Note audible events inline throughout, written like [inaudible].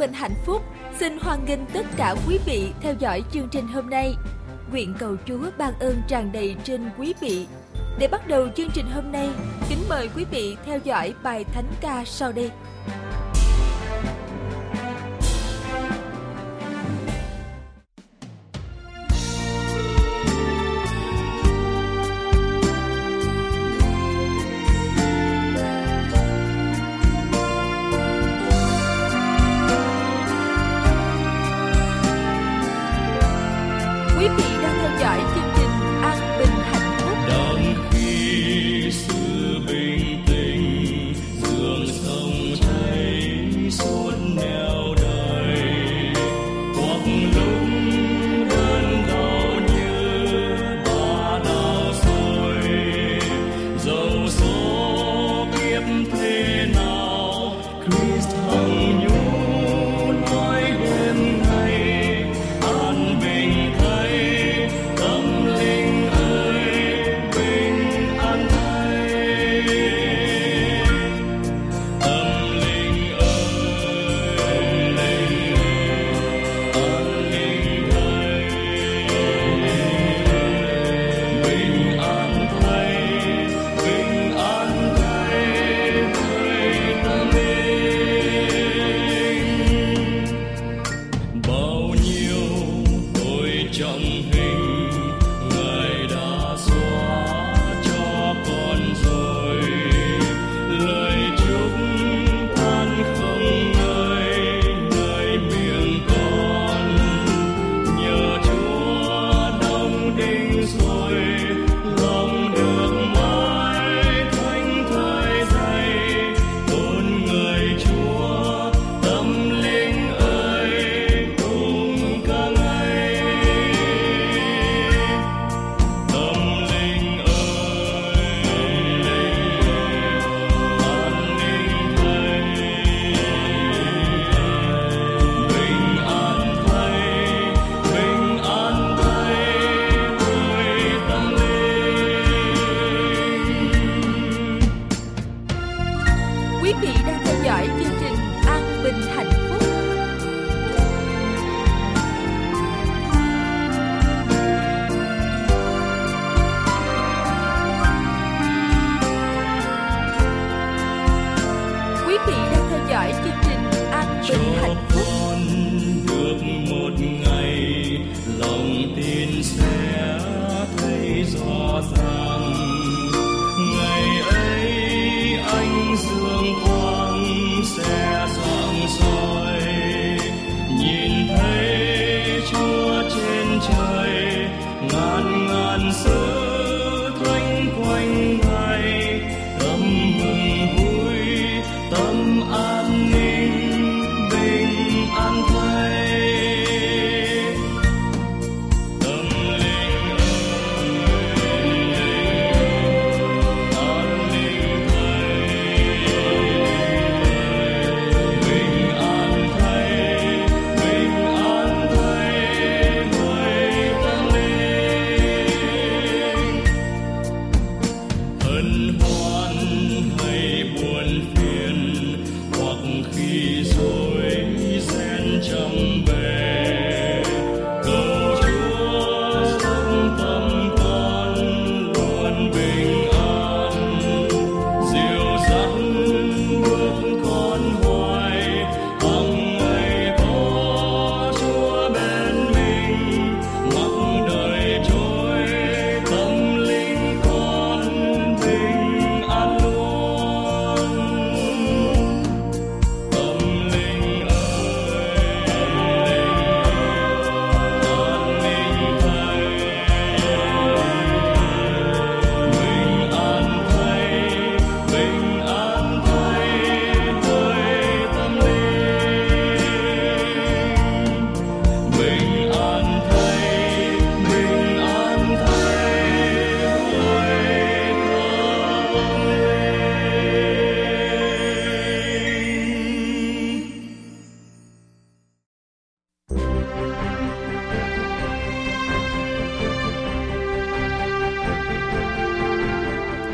Bình Hạnh Phúc xin hoan nghênh tất cả quý vị theo dõi chương trình hôm nay. Nguyện cầu Chúa ban ơn tràn đầy trên quý vị. Để bắt đầu chương trình hôm nay, kính mời quý vị theo dõi bài thánh ca sau đây.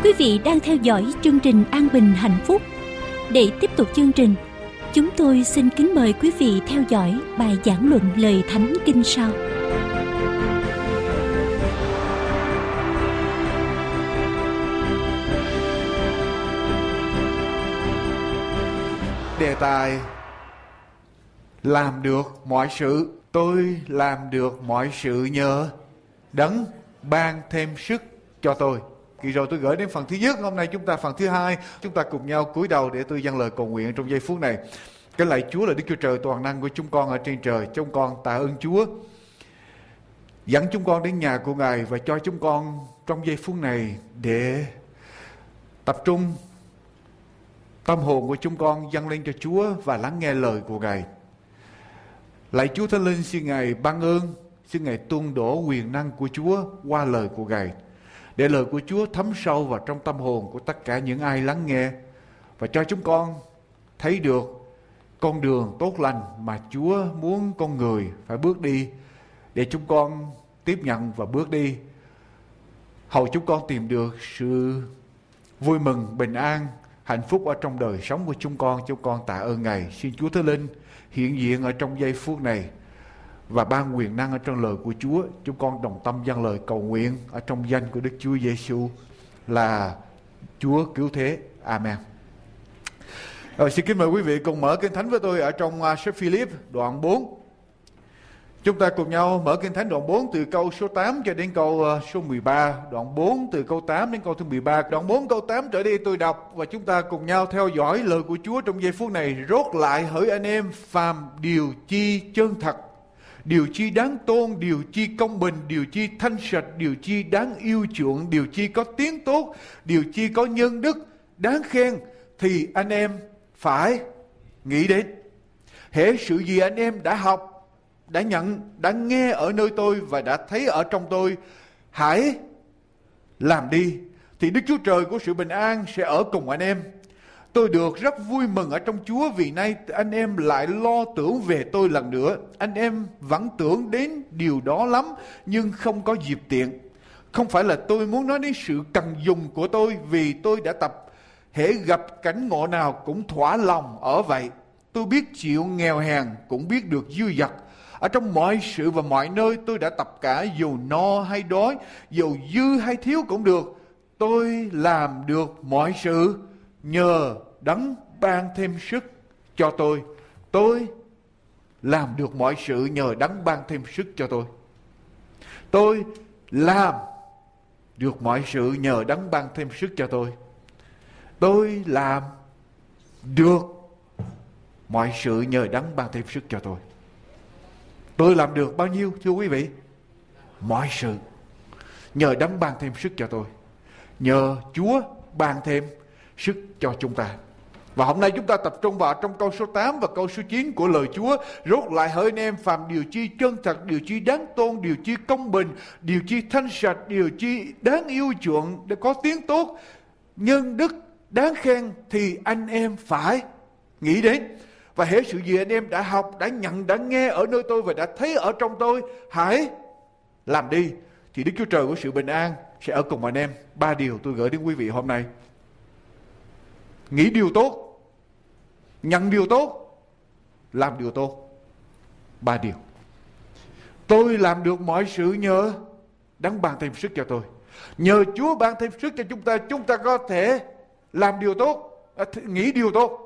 Quý vị đang theo dõi chương trình An Bình Hạnh Phúc. Để tiếp tục chương trình, chúng tôi xin kính mời quý vị theo dõi bài giảng luận lời Thánh Kinh sau. Đề tài Làm được mọi sự Tôi làm được mọi sự nhờ Đấng ban thêm sức cho tôi Kỳ rồi tôi gửi đến phần thứ nhất, hôm nay chúng ta phần thứ hai, chúng ta cùng nhau cúi đầu để tôi dâng lời cầu nguyện trong giây phút này. Cái lạy Chúa là Đức Chúa Trời toàn năng của chúng con ở trên trời. Chúng con tạ ơn Chúa. Dẫn chúng con đến nhà của Ngài và cho chúng con trong giây phút này để tập trung tâm hồn của chúng con dâng lên cho Chúa và lắng nghe lời của Ngài. Lạy Chúa Thánh Linh xin Ngài ban ơn, xin Ngài tuôn đổ quyền năng của Chúa qua lời của Ngài để lời của Chúa thấm sâu vào trong tâm hồn của tất cả những ai lắng nghe, và cho chúng con thấy được con đường tốt lành mà Chúa muốn con người phải bước đi để chúng con tiếp nhận và bước đi. Hầu chúng con tìm được sự vui mừng, bình an, hạnh phúc ở trong đời sống của chúng con. Chúng con tạ ơn ngài. Xin Chúa Thánh Linh hiện diện ở trong giây phút này và ban quyền năng ở trong lời của Chúa. Chúng con đồng tâm dâng lời cầu nguyện ở trong danh của Đức Chúa Giêsu là Chúa cứu thế. Amen. Rồi xin kính mời quý vị cùng mở kinh thánh với tôi ở trong à, sách Philip đoạn 4. Chúng ta cùng nhau mở kinh thánh đoạn 4 từ câu số 8 cho đến câu à, số 13, đoạn 4 từ câu 8 đến câu thứ 13. Đoạn 4 câu 8 trở đi tôi đọc và chúng ta cùng nhau theo dõi lời của Chúa trong giây phút này. Rốt lại hỡi anh em phàm điều chi chân thật điều chi đáng tôn, điều chi công bình, điều chi thanh sạch, điều chi đáng yêu chuộng, điều chi có tiếng tốt, điều chi có nhân đức, đáng khen, thì anh em phải nghĩ đến. Hễ sự gì anh em đã học, đã nhận, đã nghe ở nơi tôi và đã thấy ở trong tôi, hãy làm đi. Thì Đức Chúa Trời của sự bình an sẽ ở cùng anh em Tôi được rất vui mừng ở trong Chúa vì nay anh em lại lo tưởng về tôi lần nữa. Anh em vẫn tưởng đến điều đó lắm nhưng không có dịp tiện. Không phải là tôi muốn nói đến sự cần dùng của tôi vì tôi đã tập hễ gặp cảnh ngộ nào cũng thỏa lòng ở vậy. Tôi biết chịu nghèo hèn cũng biết được dư dật. Ở trong mọi sự và mọi nơi tôi đã tập cả dù no hay đói, dù dư hay thiếu cũng được. Tôi làm được mọi sự nhờ đấng ban thêm sức cho tôi. Tôi làm được mọi sự nhờ đấng ban thêm sức cho tôi. Tôi làm được mọi sự nhờ đấng ban thêm sức cho tôi. Tôi làm được mọi sự nhờ đấng ban thêm sức cho tôi. Tôi làm được bao nhiêu, thưa quý vị? Mọi sự nhờ đấng ban thêm sức cho tôi. Nhờ Chúa ban thêm sức cho chúng ta. Và hôm nay chúng ta tập trung vào trong câu số 8 và câu số 9 của lời Chúa. Rốt lại hỡi anh em phàm điều chi chân thật, điều chi đáng tôn, điều chi công bình, điều chi thanh sạch, điều chi đáng yêu chuộng để có tiếng tốt, nhân đức đáng khen thì anh em phải nghĩ đến. Và hễ sự gì anh em đã học, đã nhận, đã nghe ở nơi tôi và đã thấy ở trong tôi, hãy làm đi. Thì Đức Chúa Trời của sự bình an sẽ ở cùng anh em. Ba điều tôi gửi đến quý vị hôm nay. Nghĩ điều tốt, nhận điều tốt, làm điều tốt. Ba điều. Tôi làm được mọi sự nhờ đấng ban thêm sức cho tôi. Nhờ chúa ban thêm sức cho chúng ta chúng ta có thể làm điều tốt à, nghĩ điều tốt.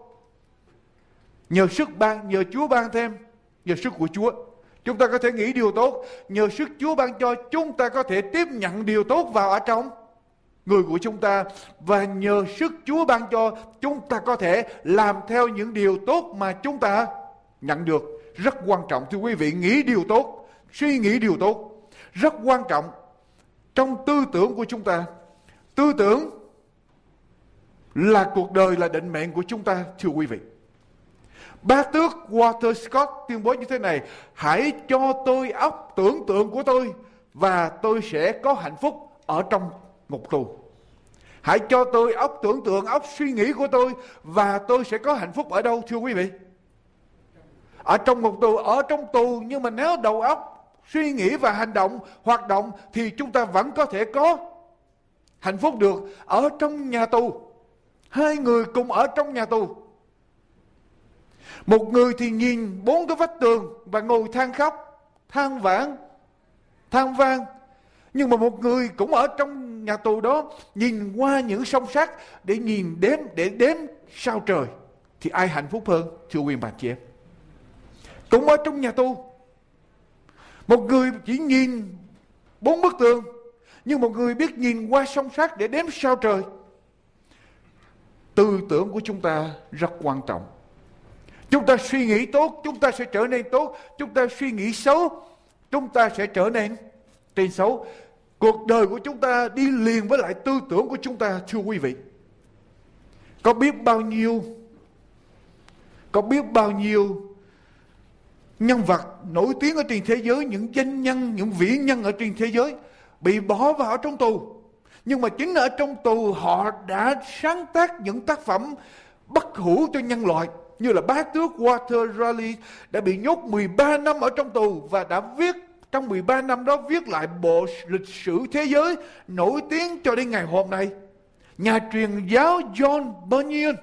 Nhờ sức ban, nhờ chúa ban thêm, nhờ sức của chúa, chúng ta có thể nghĩ điều tốt. Nhờ sức chúa ban cho chúng ta có thể tiếp nhận điều tốt vào ở trong người của chúng ta và nhờ sức Chúa ban cho chúng ta có thể làm theo những điều tốt mà chúng ta nhận được. Rất quan trọng thưa quý vị, nghĩ điều tốt, suy nghĩ điều tốt. Rất quan trọng trong tư tưởng của chúng ta. Tư tưởng là cuộc đời là định mệnh của chúng ta thưa quý vị. ba tước Walter Scott tuyên bố như thế này Hãy cho tôi óc tưởng tượng của tôi Và tôi sẽ có hạnh phúc ở trong ngục tù. Hãy cho tôi óc tưởng tượng, óc suy nghĩ của tôi và tôi sẽ có hạnh phúc ở đâu thưa quý vị? Ở trong ngục tù, ở trong tù nhưng mà nếu đầu óc suy nghĩ và hành động, hoạt động thì chúng ta vẫn có thể có hạnh phúc được ở trong nhà tù. Hai người cùng ở trong nhà tù. Một người thì nhìn bốn cái vách tường và ngồi than khóc, than vãn, than vang. Nhưng mà một người cũng ở trong nhà tù đó, nhìn qua những sông sát để nhìn đếm để đếm sao trời, thì ai hạnh phúc hơn, thưa quý bà chị em? Cũng ở trong nhà tù, một người chỉ nhìn bốn bức tường, nhưng một người biết nhìn qua sông sát để đếm sao trời. Tư tưởng của chúng ta rất quan trọng. Chúng ta suy nghĩ tốt, chúng ta sẽ trở nên tốt. Chúng ta suy nghĩ xấu, chúng ta sẽ trở nên trên xấu cuộc đời của chúng ta đi liền với lại tư tưởng của chúng ta, thưa quý vị. Có biết bao nhiêu, có biết bao nhiêu nhân vật nổi tiếng ở trên thế giới, những danh nhân, những vĩ nhân ở trên thế giới bị bỏ vào trong tù. Nhưng mà chính ở trong tù họ đã sáng tác những tác phẩm bất hủ cho nhân loại, như là bá tước Walter Raleigh đã bị nhốt 13 năm ở trong tù và đã viết trong 13 năm đó viết lại bộ lịch sử thế giới nổi tiếng cho đến ngày hôm nay. Nhà truyền giáo John Bunyan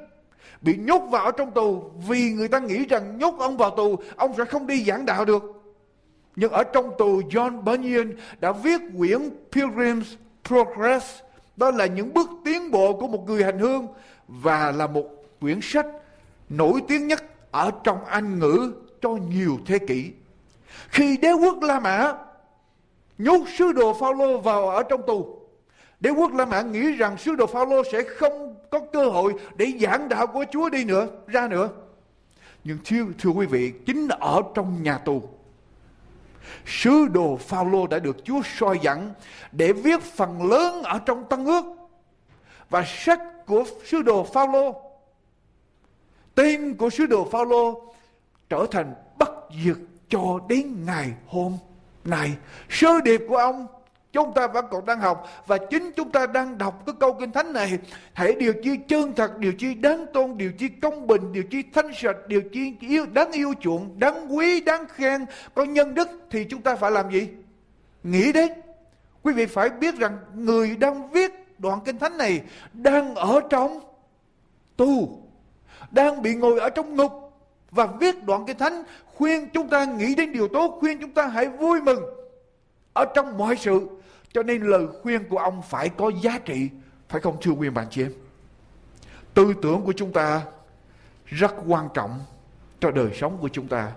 bị nhốt vào trong tù vì người ta nghĩ rằng nhốt ông vào tù, ông sẽ không đi giảng đạo được. Nhưng ở trong tù, John Bunyan đã viết quyển Pilgrim's Progress, đó là những bước tiến bộ của một người hành hương và là một quyển sách nổi tiếng nhất ở trong Anh ngữ cho nhiều thế kỷ. Khi đế quốc La Mã nhốt sứ đồ Phaolô vào ở trong tù, đế quốc La Mã nghĩ rằng sứ đồ Phaolô sẽ không có cơ hội để giảng đạo của Chúa đi nữa, ra nữa. Nhưng thưa, thưa quý vị, chính ở trong nhà tù, sứ đồ Phaolô đã được Chúa soi dẫn để viết phần lớn ở trong Tân ước và sách của sứ đồ Phaolô tên của sứ đồ Phaolô trở thành bất diệt cho đến ngày hôm nay. Sơ điệp của ông, chúng ta vẫn còn đang học và chính chúng ta đang đọc cái câu kinh thánh này. Hãy điều chi chân thật, điều chi đáng tôn, điều chi công bình, điều chi thanh sạch, điều chi yêu, đáng yêu chuộng, đáng quý, đáng khen. Có nhân đức thì chúng ta phải làm gì? Nghĩ đến. Quý vị phải biết rằng người đang viết đoạn kinh thánh này đang ở trong tu, đang bị ngồi ở trong ngục và viết đoạn kinh thánh, khuyên chúng ta nghĩ đến điều tốt, khuyên chúng ta hãy vui mừng ở trong mọi sự. Cho nên lời khuyên của ông phải có giá trị, phải không, thưa quý bạn chị em? Tư tưởng của chúng ta rất quan trọng cho đời sống của chúng ta.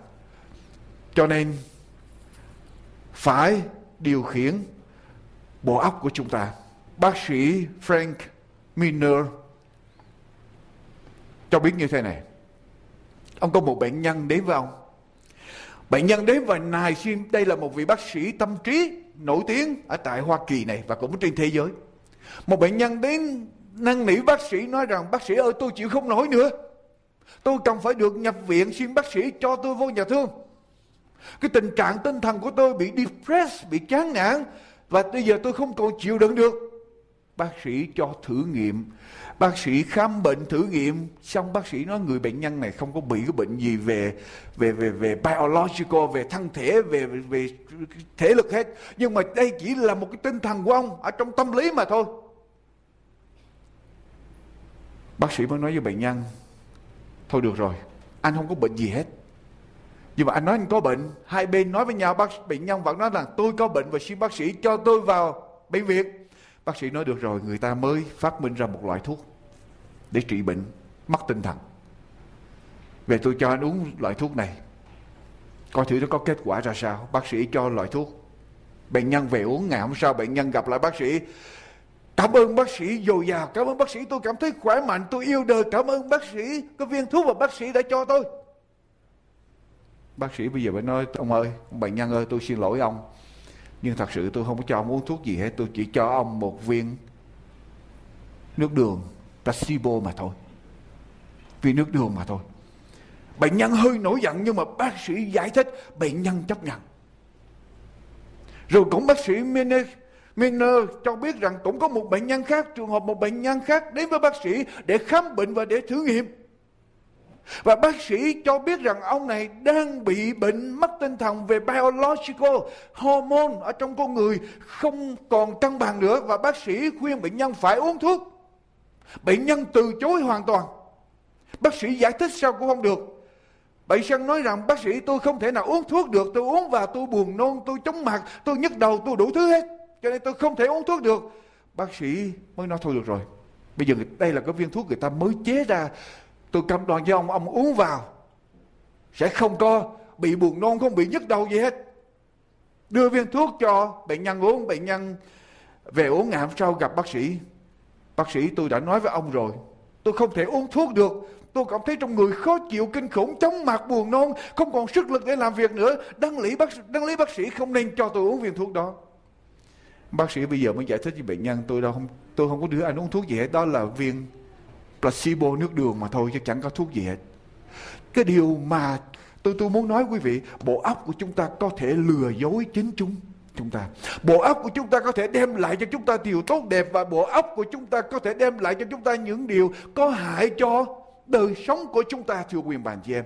Cho nên phải điều khiển bộ óc của chúng ta. Bác sĩ Frank Miner cho biết như thế này ông có một bệnh nhân đến với ông. Bệnh nhân đến và nài xin, đây là một vị bác sĩ tâm trí nổi tiếng ở tại Hoa Kỳ này và cũng trên thế giới. Một bệnh nhân đến năn nỉ bác sĩ nói rằng, bác sĩ ơi, tôi chịu không nổi nữa. Tôi cần phải được nhập viện, xin bác sĩ cho tôi vô nhà thương. Cái tình trạng tinh thần của tôi bị depressed, bị chán nản và bây giờ tôi không còn chịu đựng được bác sĩ cho thử nghiệm. Bác sĩ khám bệnh thử nghiệm, xong bác sĩ nói người bệnh nhân này không có bị cái bệnh gì về về về về biological, về thân thể, về về thể lực hết. Nhưng mà đây chỉ là một cái tinh thần của ông, ở trong tâm lý mà thôi. Bác sĩ mới nói với bệnh nhân, thôi được rồi, anh không có bệnh gì hết. Nhưng mà anh nói anh có bệnh. Hai bên nói với nhau, bác bệnh nhân vẫn nói là, tôi có bệnh và xin bác sĩ cho tôi vào bệnh viện bác sĩ nói, được rồi, người ta mới phát minh ra một loại thuốc để trị bệnh mất tinh thần. Về tôi cho anh uống loại thuốc này, coi thử nó có kết quả ra sao. Bác sĩ cho loại thuốc. Bệnh nhân về uống, ngày hôm sau bệnh nhân gặp lại bác sĩ. Cảm ơn bác sĩ dồi dào, cảm ơn bác sĩ, tôi cảm thấy khỏe mạnh, tôi yêu đời, cảm ơn bác sĩ. Cái viên thuốc mà bác sĩ đã cho tôi. Bác sĩ bây giờ phải nói, ông ơi, bệnh nhân ơi, tôi xin lỗi ông nhưng thật sự tôi không có cho ông uống thuốc gì hết tôi chỉ cho ông một viên nước đường placebo mà thôi. Vì nước đường mà thôi. Bệnh nhân hơi nổi giận nhưng mà bác sĩ giải thích bệnh nhân chấp nhận. Rồi cũng bác sĩ Miner, Miner cho biết rằng cũng có một bệnh nhân khác trường hợp một bệnh nhân khác đến với bác sĩ để khám bệnh và để thử nghiệm. Và bác sĩ cho biết rằng ông này đang bị bệnh mất tinh thần về biological hormone ở trong con người không còn cân bằng nữa và bác sĩ khuyên bệnh nhân phải uống thuốc. Bệnh nhân từ chối hoàn toàn. Bác sĩ giải thích sao cũng không được. Bệnh nhân nói rằng bác sĩ tôi không thể nào uống thuốc được, tôi uống vào tôi buồn nôn, tôi chóng mặt, tôi nhức đầu, tôi đủ thứ hết. Cho nên tôi không thể uống thuốc được. Bác sĩ mới nói thôi được rồi. Bây giờ đây là cái viên thuốc người ta mới chế ra Tôi cam đoan với ông, ông uống vào. Sẽ không có bị buồn nôn, không bị nhức đầu gì hết. Đưa viên thuốc cho bệnh nhân uống, bệnh nhân về uống ngày hôm sau gặp bác sĩ. Bác sĩ tôi đã nói với ông rồi, tôi không thể uống thuốc được. Tôi cảm thấy trong người khó chịu kinh khủng, chóng mặt buồn nôn, không còn sức lực để làm việc nữa. Đáng lý bác, đáng lý bác sĩ không nên cho tôi uống viên thuốc đó. Bác sĩ bây giờ mới giải thích với bệnh nhân tôi đâu không tôi không có đưa anh uống thuốc gì hết đó là viên placebo nước đường mà thôi chứ chẳng có thuốc gì hết. Cái điều mà tôi tôi muốn nói quý vị, bộ óc của chúng ta có thể lừa dối chính chúng chúng ta. Bộ óc của chúng ta có thể đem lại cho chúng ta điều tốt đẹp và bộ óc của chúng ta có thể đem lại cho chúng ta những điều có hại cho đời sống của chúng ta, thưa quyền bạn chị em.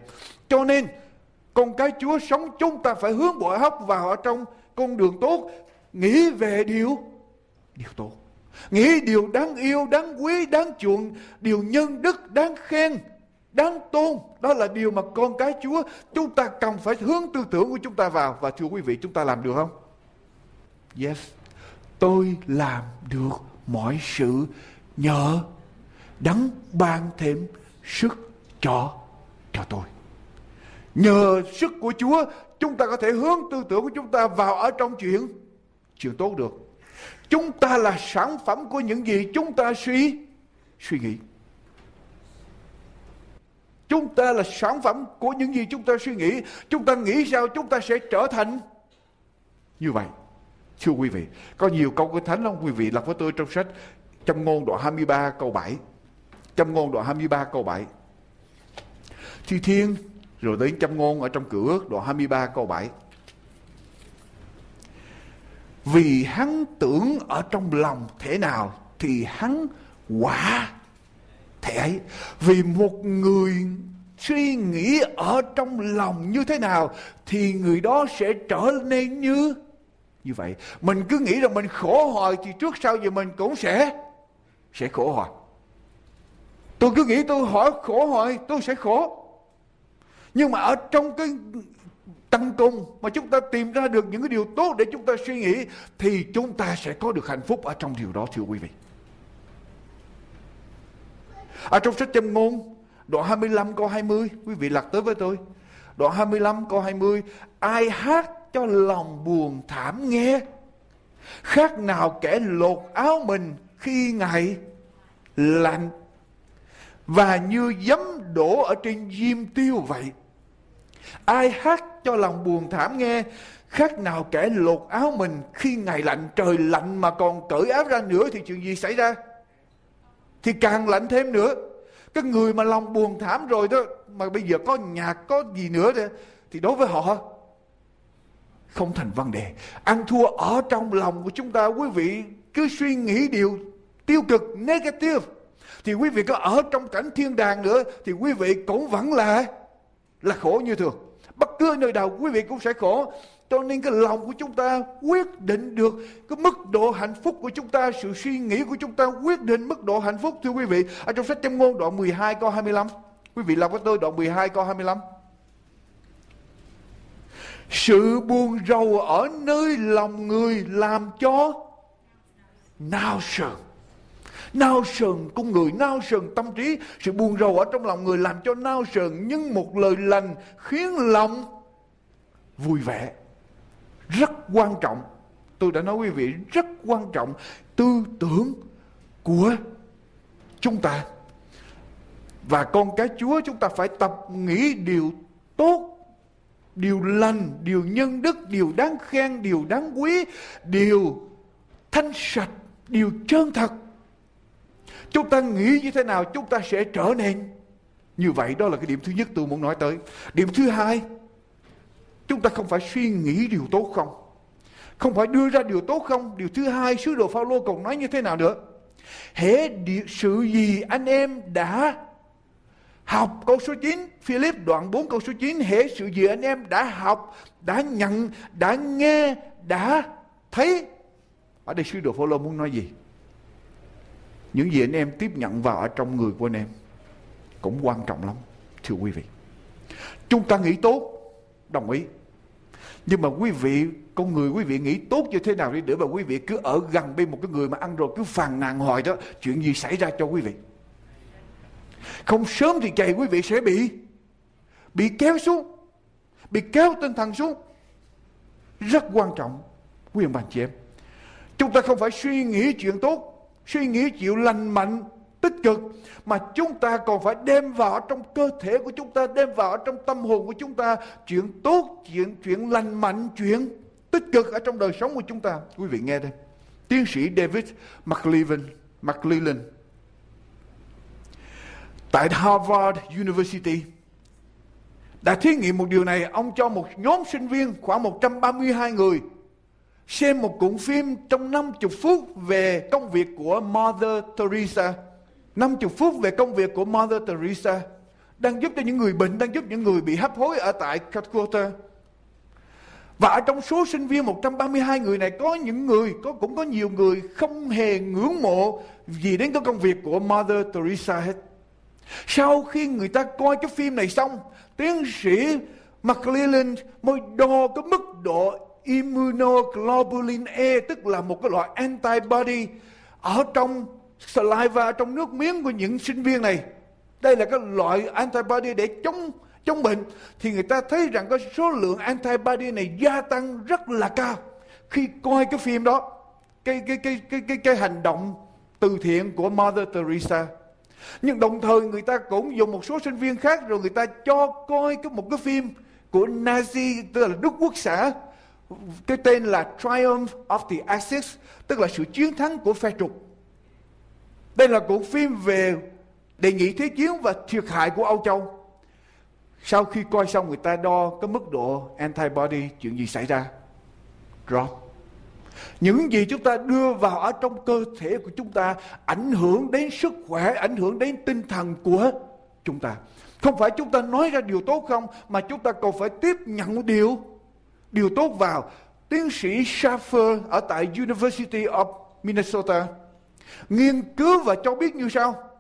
Cho nên, con cái Chúa sống chúng ta phải hướng bộ óc vào ở trong con đường tốt, nghĩ về điều điều tốt. Nghĩ điều đáng yêu, đáng quý, đáng chuộng, điều nhân đức, đáng khen, đáng tôn. Đó là điều mà con cái Chúa chúng ta cần phải hướng tư tưởng của chúng ta vào. Và thưa quý vị, chúng ta làm được không? Yes. Tôi làm được mọi sự nhờ đấng ban thêm sức cho cho tôi. Nhờ sức của Chúa, chúng ta có thể hướng tư tưởng của chúng ta vào ở trong chuyện chuyện tốt được. Chúng ta là sản phẩm của những gì chúng ta suy suy nghĩ. Chúng ta là sản phẩm của những gì chúng ta suy nghĩ. Chúng ta nghĩ sao chúng ta sẽ trở thành như vậy. Thưa quý vị, có nhiều câu của Thánh lắm quý vị lật với tôi trong sách Châm ngôn đoạn 23 câu 7. Châm ngôn đoạn 23 câu 7. Thi thiên rồi đến châm ngôn ở trong cửa đoạn 23 câu 7 vì hắn tưởng ở trong lòng thế nào thì hắn quả thế ấy. Vì một người suy nghĩ ở trong lòng như thế nào thì người đó sẽ trở nên như như vậy. Mình cứ nghĩ rằng mình khổ hoài thì trước sau gì mình cũng sẽ sẽ khổ hoài. Tôi cứ nghĩ tôi hỏi khổ hoài, tôi sẽ khổ. Nhưng mà ở trong cái tăng cung mà chúng ta tìm ra được những cái điều tốt để chúng ta suy nghĩ, thì chúng ta sẽ có được hạnh phúc ở trong điều đó, thưa quý vị. Ở trong sách châm ngôn, đoạn 25 câu 20 quý vị lật tới với tôi. Đoạn 25 câu 20 ai hát cho lòng buồn thảm nghe, khác nào kẻ lột áo mình khi ngày lạnh và như giấm đổ ở trên diêm tiêu vậy, Ai hát cho lòng buồn thảm nghe. Khác nào kẻ lột áo mình khi ngày lạnh trời lạnh mà còn cởi áo ra nữa thì chuyện gì xảy ra? Thì càng lạnh thêm nữa. Cái người mà lòng buồn thảm rồi đó mà bây giờ có nhạc có gì nữa đó, thì đối với họ không thành vấn đề. Ăn thua ở trong lòng của chúng ta quý vị cứ suy nghĩ điều tiêu cực negative. Thì quý vị có ở trong cảnh thiên đàng nữa thì quý vị cũng vẫn là là khổ như thường bất cứ nơi nào quý vị cũng sẽ khổ. Cho nên cái lòng của chúng ta quyết định được cái mức độ hạnh phúc của chúng ta, sự suy nghĩ của chúng ta quyết định mức độ hạnh phúc, thưa quý vị. Ở trong sách châm ngôn đoạn 12 câu 25 quý vị làm với tôi đoạn 12 câu 25 sự buồn rầu ở nơi lòng người làm cho nao sờn nao sờn, con người nao sờn, tâm trí, sự buồn rầu ở trong lòng người làm cho nao sờn, nhưng một lời lành khiến lòng vui vẻ. Rất quan trọng. Tôi đã nói quý vị, rất quan trọng tư tưởng của chúng ta. Và con cái chúa chúng ta phải tập nghĩ điều tốt, điều lành, điều nhân đức, điều đáng khen, điều đáng quý, điều thanh sạch, điều chân thật. Chúng ta nghĩ như thế nào chúng ta sẽ trở nên như vậy. Đó là cái điểm thứ nhất tôi muốn nói tới. Điểm thứ hai, chúng ta không phải suy nghĩ điều tốt không. Không phải đưa ra điều tốt không. Điều thứ hai, sứ đồ Phaolô còn nói như thế nào nữa. Hễ sự gì anh em đã Học câu số 9, Philip đoạn 4 câu số 9, hễ sự gì anh em đã học, đã nhận, đã nghe, đã thấy. Ở đây sứ đồ Phaolô muốn nói gì? Những gì anh em tiếp nhận vào ở trong người của anh em cũng quan trọng lắm, thưa quý vị. Chúng ta nghĩ tốt, đồng ý. Nhưng mà quý vị, con người quý vị nghĩ tốt như thế nào đi nữa mà quý vị cứ ở gần bên một cái người mà ăn rồi cứ phàn nàn hoài đó, chuyện gì xảy ra cho quý vị? Không sớm thì chạy quý vị sẽ bị bị kéo xuống, bị kéo tinh thần xuống. Rất quan trọng, quý ông bà chị em. Chúng ta không phải suy nghĩ chuyện tốt, suy nghĩ chịu lành mạnh, tích cực mà chúng ta còn phải đem vào trong cơ thể của chúng ta, đem vào trong tâm hồn của chúng ta chuyện tốt, chuyện chuyện lành mạnh, chuyện tích cực ở trong đời sống của chúng ta. Quý vị nghe đây. Tiến sĩ David McLean, McLean tại Harvard University đã thí nghiệm một điều này. Ông cho một nhóm sinh viên khoảng 132 người xem một cuộn phim trong 50 phút về công việc của Mother Teresa. 50 phút về công việc của Mother Teresa đang giúp cho những người bệnh, đang giúp những người bị hấp hối ở tại Calcutta. Và ở trong số sinh viên 132 người này có những người, có cũng có nhiều người không hề ngưỡng mộ gì đến cái công việc của Mother Teresa hết. Sau khi người ta coi cái phim này xong, tiến sĩ McClellan mới đo cái mức độ immunoglobulin E tức là một cái loại antibody ở trong saliva trong nước miếng của những sinh viên này. Đây là cái loại antibody để chống chống bệnh. Thì người ta thấy rằng cái số lượng antibody này gia tăng rất là cao. Khi coi cái phim đó cái cái cái cái cái, cái hành động từ thiện của Mother Teresa. Nhưng đồng thời người ta cũng dùng một số sinh viên khác rồi người ta cho coi cái một cái phim của Nazi tức là Đức Quốc xã cái tên là Triumph of the Axis tức là sự chiến thắng của phe trục đây là cuộc phim về đề nghị thế chiến và thiệt hại của Âu Châu. Sau khi coi xong người ta đo cái mức độ antibody chuyện gì xảy ra. Drop những gì chúng ta đưa vào ở trong cơ thể của chúng ta ảnh hưởng đến sức khỏe, ảnh hưởng đến tinh thần của chúng ta. Không phải chúng ta nói ra điều tốt không, mà chúng ta còn phải tiếp nhận điều điều tốt vào. Tiến sĩ Schaffer ở tại University of Minnesota nghiên cứu và cho biết như sau.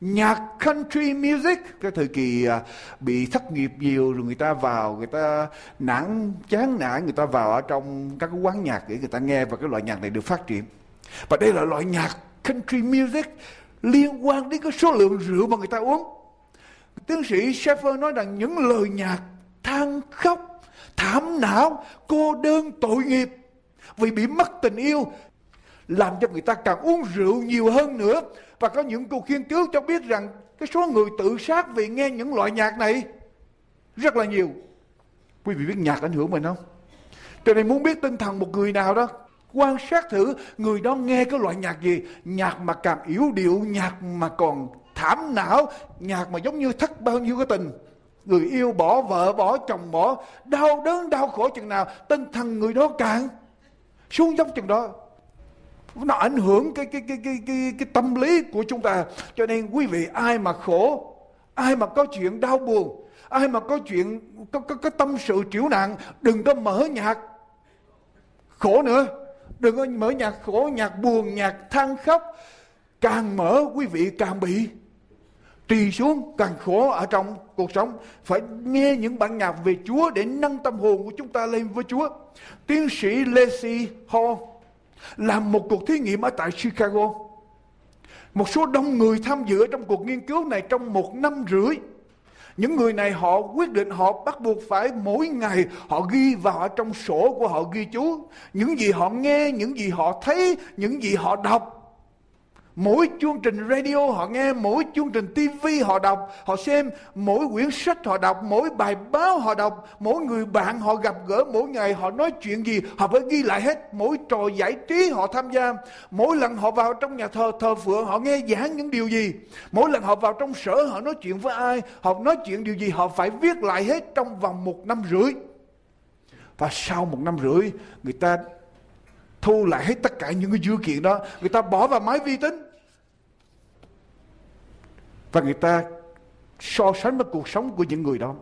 Nhạc country music, cái thời kỳ à, bị thất nghiệp nhiều rồi người ta vào, người ta nản, chán nản, người ta vào ở trong các quán nhạc để người ta nghe và cái loại nhạc này được phát triển. Và đây là loại nhạc country music liên quan đến cái số lượng rượu mà người ta uống. Tiến sĩ Sheffer nói rằng những lời nhạc than khóc thảm não cô đơn tội nghiệp vì bị mất tình yêu làm cho người ta càng uống rượu nhiều hơn nữa và có những cuộc nghiên cứu cho biết rằng cái số người tự sát vì nghe những loại nhạc này rất là nhiều. Quý vị biết nhạc ảnh hưởng mình không? Cho nên muốn biết tinh thần một người nào đó, quan sát thử người đó nghe cái loại nhạc gì. Nhạc mà càng yếu điệu, nhạc mà còn thảm não, nhạc mà giống như thất bao nhiêu cái tình. Người yêu bỏ vợ, bỏ chồng, bỏ đau đớn, đau khổ chừng nào, tinh thần người đó càng xuống dốc chừng đó. Nó ảnh hưởng cái cái cái cái cái cái tâm lý của chúng ta. Cho nên quý vị ai mà khổ ai mà có chuyện đau buồn ai mà có chuyện có có, có tâm sự triểu nạn đừng có mở nhạc khổ nữa. Đừng có mở nhạc khổ nhạc buồn nhạc than khóc. Càng mở quý vị càng bị trì xuống càng khổ ở trong cuộc sống phải nghe những bản nhạc về Chúa để nâng tâm hồn của chúng ta lên với Chúa tiến sĩ Lacey Hall làm một cuộc thí nghiệm ở tại Chicago. Một số đông người tham dự trong cuộc nghiên cứu này trong một năm rưỡi. Những người này họ quyết định họ bắt buộc phải mỗi ngày họ ghi vào ở trong sổ của họ ghi chú. Những gì họ nghe, những gì họ thấy, những gì họ đọc Mỗi chương trình radio họ nghe, mỗi chương trình TV họ đọc, họ xem, mỗi quyển sách họ đọc, mỗi bài báo họ đọc, mỗi người bạn họ gặp gỡ mỗi ngày họ nói chuyện gì, họ phải ghi lại hết, mỗi trò giải trí họ tham gia, mỗi lần họ vào trong nhà thờ thờ phượng họ nghe giảng những điều gì, mỗi lần họ vào trong sở họ nói chuyện với ai, họ nói chuyện điều gì họ phải viết lại hết trong vòng một năm rưỡi. Và sau một năm rưỡi người ta thu lại hết tất cả những cái dữ kiện đó. Người ta bỏ vào máy vi tính. Và người ta so sánh với cuộc sống của những người đó.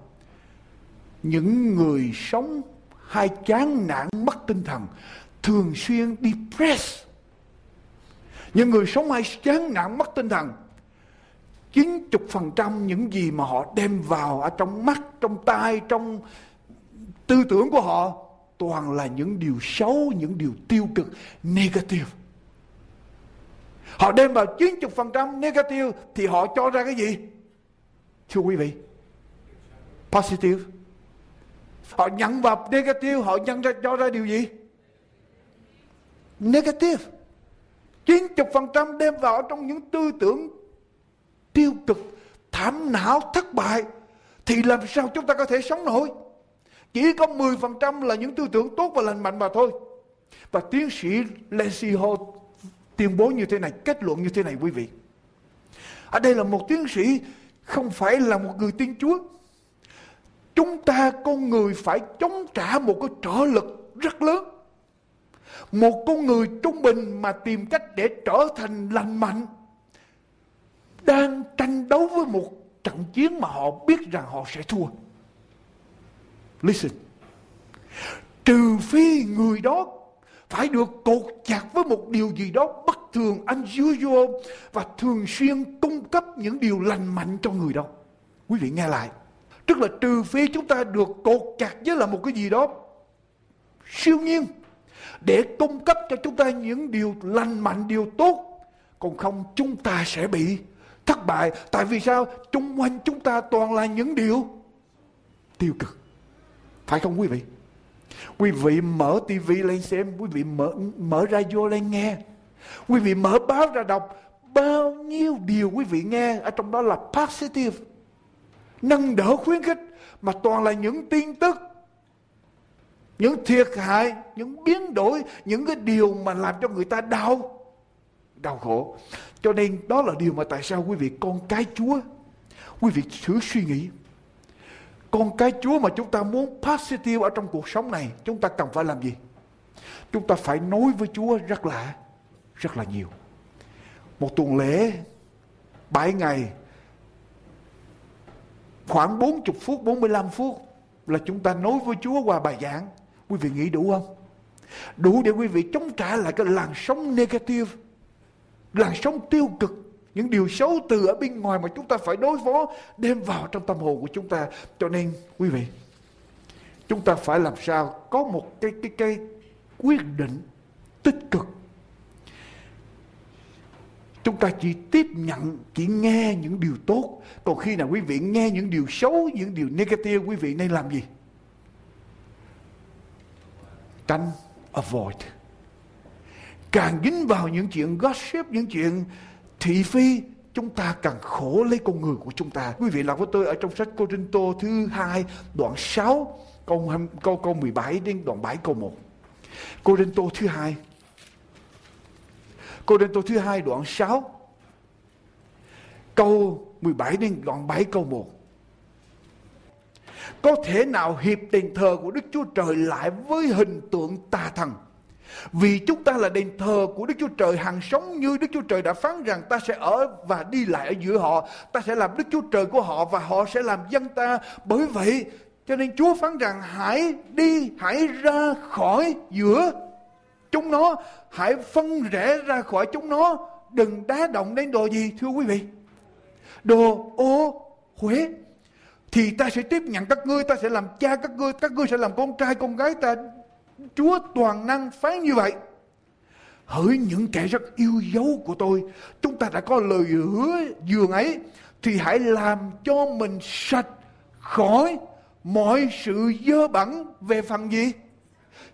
Những người sống hay chán nản mất tinh thần thường xuyên depressed. Những người sống hay chán nản mất tinh thần 90% những gì mà họ đem vào ở trong mắt, trong tai, trong tư tưởng của họ toàn là những điều xấu, những điều tiêu cực, negative. Họ đem vào 90% negative thì họ cho ra cái gì? Thưa quý vị, positive. Họ nhận vào negative, họ nhận ra cho ra điều gì? Negative. 90% đem vào trong những tư tưởng tiêu cực, thảm não, thất bại thì làm sao chúng ta có thể sống nổi? Chỉ có 10% là những tư tưởng tốt và lành mạnh mà thôi. Và tiến sĩ Leslie Hall tuyên bố như thế này, kết luận như thế này quý vị. Ở đây là một tiến sĩ không phải là một người tiên Chúa. Chúng ta con người phải chống trả một cái trở lực rất lớn. Một con người trung bình mà tìm cách để trở thành lành mạnh đang tranh đấu với một trận chiến mà họ biết rằng họ sẽ thua. Listen. Trừ phi người đó phải được cột chặt với một điều gì đó bất thường, unusual và thường xuyên cung cấp những điều lành mạnh cho người đó. Quý vị nghe lại. Tức là trừ phi chúng ta được cột chặt với là một cái gì đó siêu nhiên để cung cấp cho chúng ta những điều lành mạnh, điều tốt. Còn không chúng ta sẽ bị thất bại. Tại vì sao? Trung quanh chúng ta toàn là những điều tiêu cực. Phải không quý vị? Quý vị mở tivi lên xem, quý vị mở mở radio lên nghe. Quý vị mở báo ra đọc bao nhiêu điều quý vị nghe ở trong đó là positive. Nâng đỡ khuyến khích mà toàn là những tin tức những thiệt hại, những biến đổi, những cái điều mà làm cho người ta đau, đau khổ. Cho nên đó là điều mà tại sao quý vị con cái Chúa, quý vị thử suy nghĩ. Con cái Chúa mà chúng ta muốn positive ở trong cuộc sống này, chúng ta cần phải làm gì? Chúng ta phải nói với Chúa rất là, rất là nhiều. Một tuần lễ, 7 ngày, khoảng 40 phút, 45 phút là chúng ta nói với Chúa qua bài giảng. Quý vị nghĩ đủ không? Đủ để quý vị chống trả lại cái làn sóng negative làn sóng tiêu cực những điều xấu từ ở bên ngoài mà chúng ta phải đối phó, đem vào trong tâm hồn của chúng ta. Cho nên, quý vị, chúng ta phải làm sao có một cái cái cái quyết định tích cực. Chúng ta chỉ tiếp nhận, chỉ nghe những điều tốt. Còn khi nào quý vị nghe những điều xấu, những điều negative, quý vị nên làm gì? Tránh avoid. Càng dính vào những chuyện gossip, những chuyện thị phi, chúng ta càng khổ lấy con người của chúng ta. Quý vị làm với tôi ở trong sách Cô Trinh Tô thứ hai, đoạn 6 câu câu câu 17 đến đoạn 7 câu 1 Cô Trinh Tô thứ hai. Cô Trinh Tô thứ hai, đoạn 6 câu 17 đến đoạn 7 câu 1 có thể nào hiệp đền thờ của Đức Chúa Trời lại với hình tượng tà thần? Vì chúng ta là đền thờ của Đức Chúa Trời hàng sống như Đức Chúa Trời đã phán rằng ta sẽ ở và đi lại ở giữa họ. Ta sẽ làm Đức Chúa Trời của họ và họ sẽ làm dân ta. Bởi vậy cho nên Chúa phán rằng hãy đi, hãy ra khỏi giữa chúng nó. Hãy phân rẽ ra khỏi chúng nó. Đừng đá động đến đồ gì thưa quý vị. Đồ ô Huế thì ta sẽ tiếp nhận các ngươi, ta sẽ làm cha các ngươi, các ngươi sẽ làm con trai con gái ta Chúa toàn năng phán như vậy. Hỡi những kẻ rất yêu dấu của tôi, chúng ta đã có lời hứa dường ấy, thì hãy làm cho mình sạch khỏi mọi sự dơ bẩn về phần gì?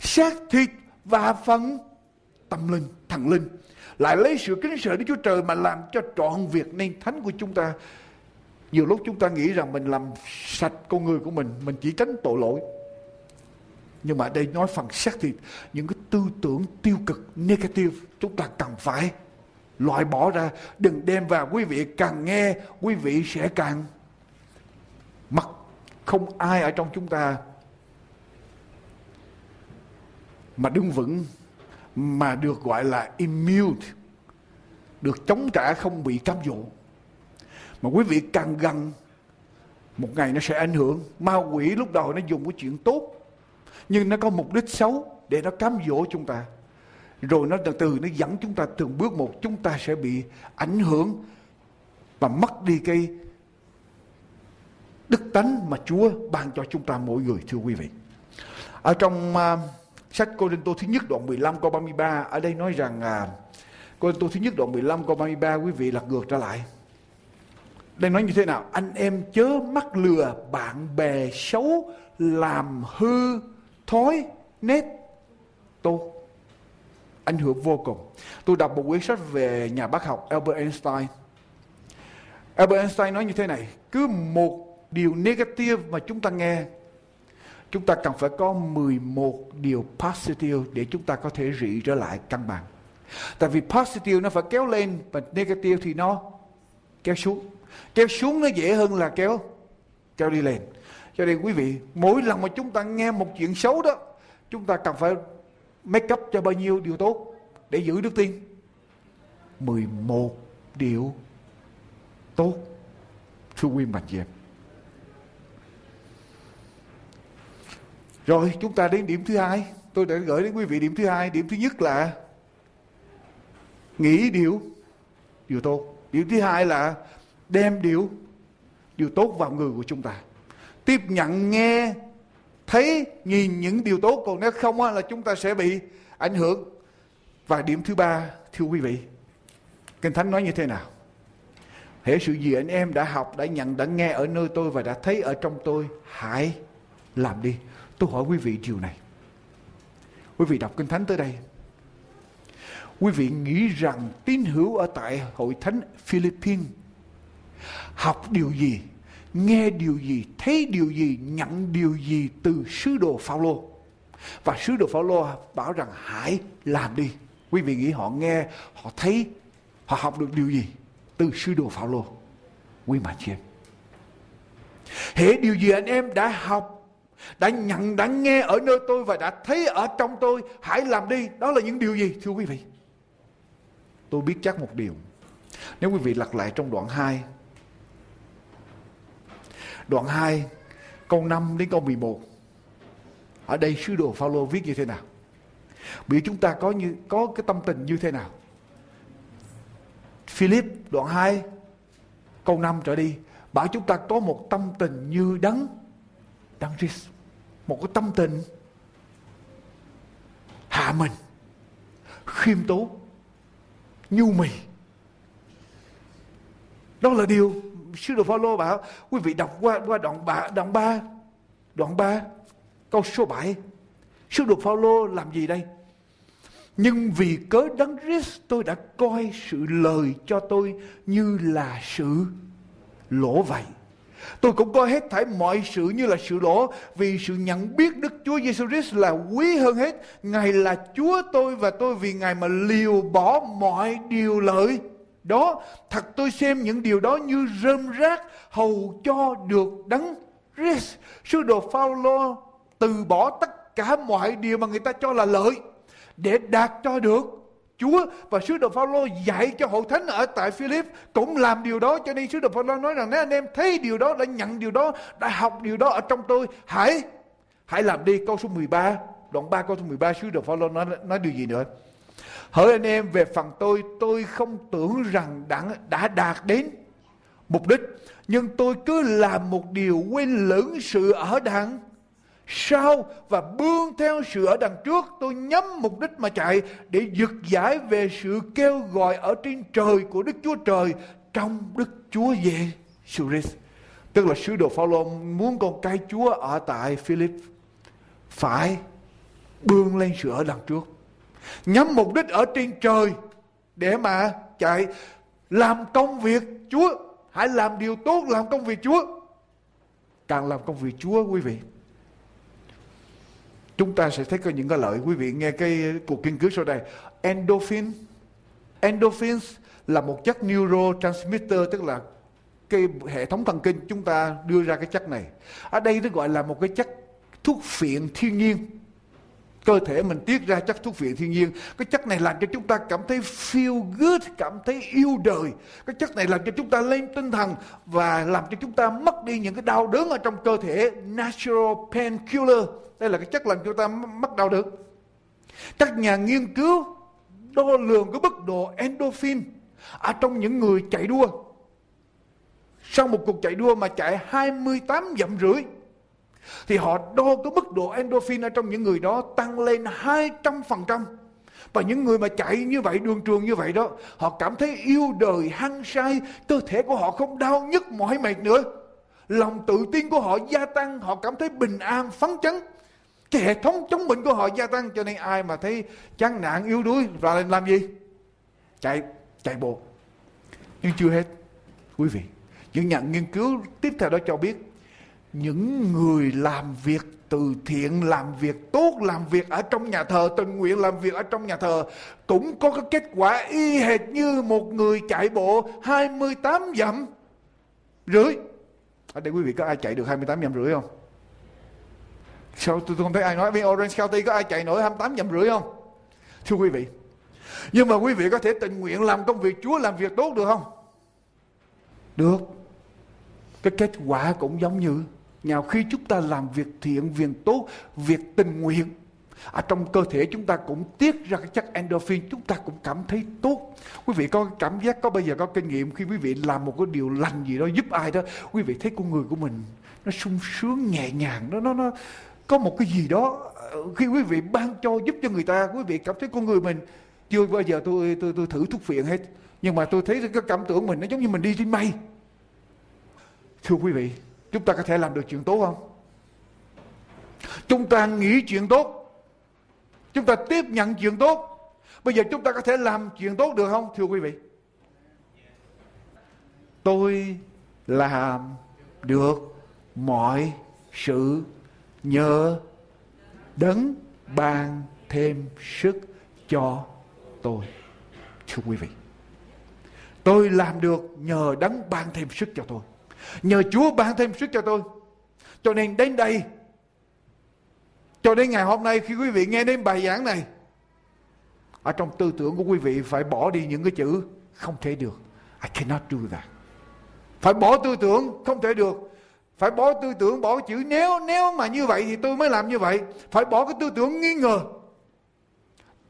Xác thịt và phần tâm linh, thần linh. Lại lấy sự kính sợ Đức Chúa Trời mà làm cho trọn việc nên thánh của chúng ta. Nhiều lúc chúng ta nghĩ rằng mình làm sạch con người của mình, mình chỉ tránh tội lỗi nhưng mà đây nói phần xác thịt những cái tư tưởng tiêu cực, negative, chúng ta cần phải loại bỏ ra. Đừng đem vào, quý vị càng nghe, quý vị sẽ càng mặc không ai ở trong chúng ta mà đứng vững, mà được gọi là immune, được chống trả không bị cám dỗ. Mà quý vị càng gần, một ngày nó sẽ ảnh hưởng. Ma quỷ lúc đầu nó dùng cái chuyện tốt nhưng nó có mục đích xấu để nó cám dỗ chúng ta rồi nó từ từ nó dẫn chúng ta từng bước một chúng ta sẽ bị ảnh hưởng và mất đi cái đức tánh mà Chúa ban cho chúng ta mỗi người thưa quý vị. Ở trong uh, sách Cô Đinh Tô thứ nhất đoạn 15 câu 33 ở đây nói rằng à, uh, Cô Đinh Tô thứ nhất đoạn 15 câu 33 quý vị lật ngược trở lại. Đây nói như thế nào? Anh em chớ mắc lừa bạn bè xấu làm hư thói nét tốt ảnh hưởng vô cùng. Tôi đọc một quyển sách về nhà bác học Albert Einstein. Albert Einstein nói như thế này, cứ một điều negative mà chúng ta nghe, chúng ta cần phải có 11 điều positive để chúng ta có thể rị trở lại cân bằng. Tại vì positive nó phải kéo lên và negative thì nó kéo xuống. Kéo xuống nó dễ hơn là kéo kéo đi lên. Cho nên quý vị, mỗi lần mà chúng ta nghe một chuyện xấu đó, chúng ta cần phải make up cho bao nhiêu điều tốt để giữ đức tin? 11 điều tốt. Thưa quý mạnh chị em. Rồi chúng ta đến điểm thứ hai. Tôi đã gửi đến quý vị điểm thứ hai. Điểm thứ nhất là nghĩ điều điều tốt. Điểm thứ hai là đem điều điều tốt vào người của chúng ta. Tiếp nhận nghe, thấy nhìn những điều tốt. Còn nếu không là chúng ta sẽ bị ảnh hưởng. Và điểm thứ ba, thưa quý vị, kinh thánh nói như thế nào? Hễ sự gì anh em đã học, đã nhận, đã nghe ở nơi tôi và đã thấy ở trong tôi, hãy làm đi. Tôi hỏi quý vị điều này. Quý vị đọc kinh thánh tới đây. Quý vị nghĩ rằng tín hữu ở tại hội thánh Philippines học điều gì? Nghe điều gì, thấy điều gì, nhận điều gì từ sứ đồ Phaolô. Và sứ đồ Phaolô bảo rằng hãy làm đi. Quý vị nghĩ họ nghe, họ thấy, họ học được điều gì từ sứ đồ Phaolô. Quý mà chị em. Hệ điều gì anh em đã học, đã nhận, đã nghe ở nơi tôi và đã thấy ở trong tôi, hãy làm đi. Đó là những điều gì thưa quý vị? Tôi biết chắc một điều. Nếu quý vị lật lại trong đoạn 2 Đoạn 2 câu 5 đến câu 11. Ở đây sứ đồ Phaolô viết như thế nào? Bởi chúng ta có như, có cái tâm tình như thế nào? Philip, đoạn 2 câu 5 trở đi bảo chúng ta có một tâm tình như đấng đấng Christ một cái tâm tình hạ mình, khiêm tốn, nhu mì đó là điều sư đồ Phaolô bảo, quý vị đọc qua qua đoạn 3 đoạn 3 đoạn 3 câu số 7 sư đồ Phaolô làm gì đây nhưng vì cớ đấng Christ tôi đã coi sự lời cho tôi như là sự lỗ vậy. Tôi cũng coi hết thảy mọi sự như là sự lỗ, vì sự nhận biết Đức Chúa Giêsu Christ là quý hơn hết. Ngài là Chúa tôi và tôi vì Ngài mà liều bỏ mọi điều lợi đó, thật tôi xem những điều đó như rơm rác hầu cho được đấng Christ. Sứ đồ Phaolô từ bỏ tất cả mọi điều mà người ta cho là lợi để đạt cho được Chúa. Và sứ đồ Phaolô dạy cho hội thánh ở tại Philip cũng làm điều đó, cho nên sứ đồ Phaolô nói rằng, nếu anh em thấy điều đó, đã nhận điều đó, đã học điều đó ở trong tôi, hãy hãy làm đi. Câu số 13 đoạn 3 câu số 13 sứ đồ Phaolô nói nói điều gì nữa? Hỡi anh em về phần tôi, tôi không tưởng rằng đã, đã đạt đến mục đích. Nhưng tôi cứ làm một điều quên lửng sự ở đằng sau và bươn theo sự ở đằng trước. Tôi nhắm mục đích mà chạy để giật giải về sự kêu gọi ở trên trời của Đức Chúa Trời trong Đức Chúa Giêsu Christ. Tức là sứ đồ Phaolô muốn con cái Chúa ở tại Philip phải bươn lên sự ở đằng trước nhắm mục đích ở trên trời để mà chạy, làm công việc Chúa. Hãy làm điều tốt, làm công việc Chúa. Càng làm công việc Chúa, quý vị, chúng ta sẽ thấy có những cái lợi. Quý vị nghe cái cuộc nghiên cứu sau đây. Endorphin. Endorphins là một chất neurotransmitter, tức là cái hệ thống thần kinh. Chúng ta đưa ra cái chất này. Ở đây nó gọi là một cái chất thuốc phiện thiên nhiên cơ thể mình tiết ra chất thuốc viện thiên nhiên. Cái chất này làm cho chúng ta cảm thấy feel good, cảm thấy yêu đời. Cái chất này làm cho chúng ta lên tinh thần và làm cho chúng ta mất đi những cái đau đớn ở trong cơ thể. Natural painkiller. Đây là cái chất làm cho chúng ta mất đau đớn. Các nhà nghiên cứu đo lường cái mức độ endorphin ở trong những người chạy đua. Sau một cuộc chạy đua mà chạy 28 dặm rưỡi thì họ đo cái mức độ endorphin ở trong những người đó tăng lên 200%. Và những người mà chạy như vậy, đường trường như vậy đó, họ cảm thấy yêu đời, hăng say, cơ thể của họ không đau nhức mỏi mệt nữa. Lòng tự tin của họ gia tăng, họ cảm thấy bình an, phấn chấn. Cái hệ thống chống bệnh của họ gia tăng cho nên ai mà thấy chán nản yếu đuối và làm gì? Chạy, chạy bộ. Nhưng chưa hết, quý vị. Những nhà nghiên cứu tiếp theo đó cho biết những người làm việc từ thiện, làm việc tốt, làm việc ở trong nhà thờ, tình nguyện làm việc ở trong nhà thờ cũng có cái kết quả y hệt như một người chạy bộ 28 dặm rưỡi. Ở đây quý vị có ai chạy được 28 dặm rưỡi không? Sao tôi không thấy ai nói với Orange County có ai chạy nổi 28 dặm rưỡi không? Thưa quý vị. Nhưng mà quý vị có thể tình nguyện làm công việc Chúa làm việc tốt được không? Được. Cái kết quả cũng giống như nào khi chúng ta làm việc thiện, việc tốt, việc tình nguyện, ở trong cơ thể chúng ta cũng tiết ra cái chất endorphin, chúng ta cũng cảm thấy tốt. Quý vị có cảm giác, có bây giờ có kinh nghiệm khi quý vị làm một cái điều lành gì đó giúp ai đó, quý vị thấy con người của mình nó sung sướng nhẹ nhàng, nó nó nó có một cái gì đó ờ, khi quý vị ban cho giúp cho người ta, quý vị cảm thấy con người mình chưa bao giờ tôi tôi tôi thử thuốc phiện hết, nhưng mà tôi thấy cái cảm tưởng mình nó giống như mình đi trên mây. Thưa quý vị, Chúng ta có thể làm được chuyện tốt không? Chúng ta nghĩ chuyện tốt. Chúng ta tiếp nhận chuyện tốt. Bây giờ chúng ta có thể làm chuyện tốt được không? Thưa quý vị. Tôi làm được mọi sự nhờ đấng ban thêm sức cho tôi. Thưa quý vị. Tôi làm được nhờ đấng ban thêm sức cho tôi. Nhờ Chúa ban thêm sức cho tôi. Cho nên đến đây, cho đến ngày hôm nay khi quý vị nghe đến bài giảng này, ở trong tư tưởng của quý vị phải bỏ đi những cái chữ không thể được. I cannot do that. Phải bỏ tư tưởng không thể được. Phải bỏ tư tưởng, bỏ chữ nếu nếu mà như vậy thì tôi mới làm như vậy. Phải bỏ cái tư tưởng nghi ngờ.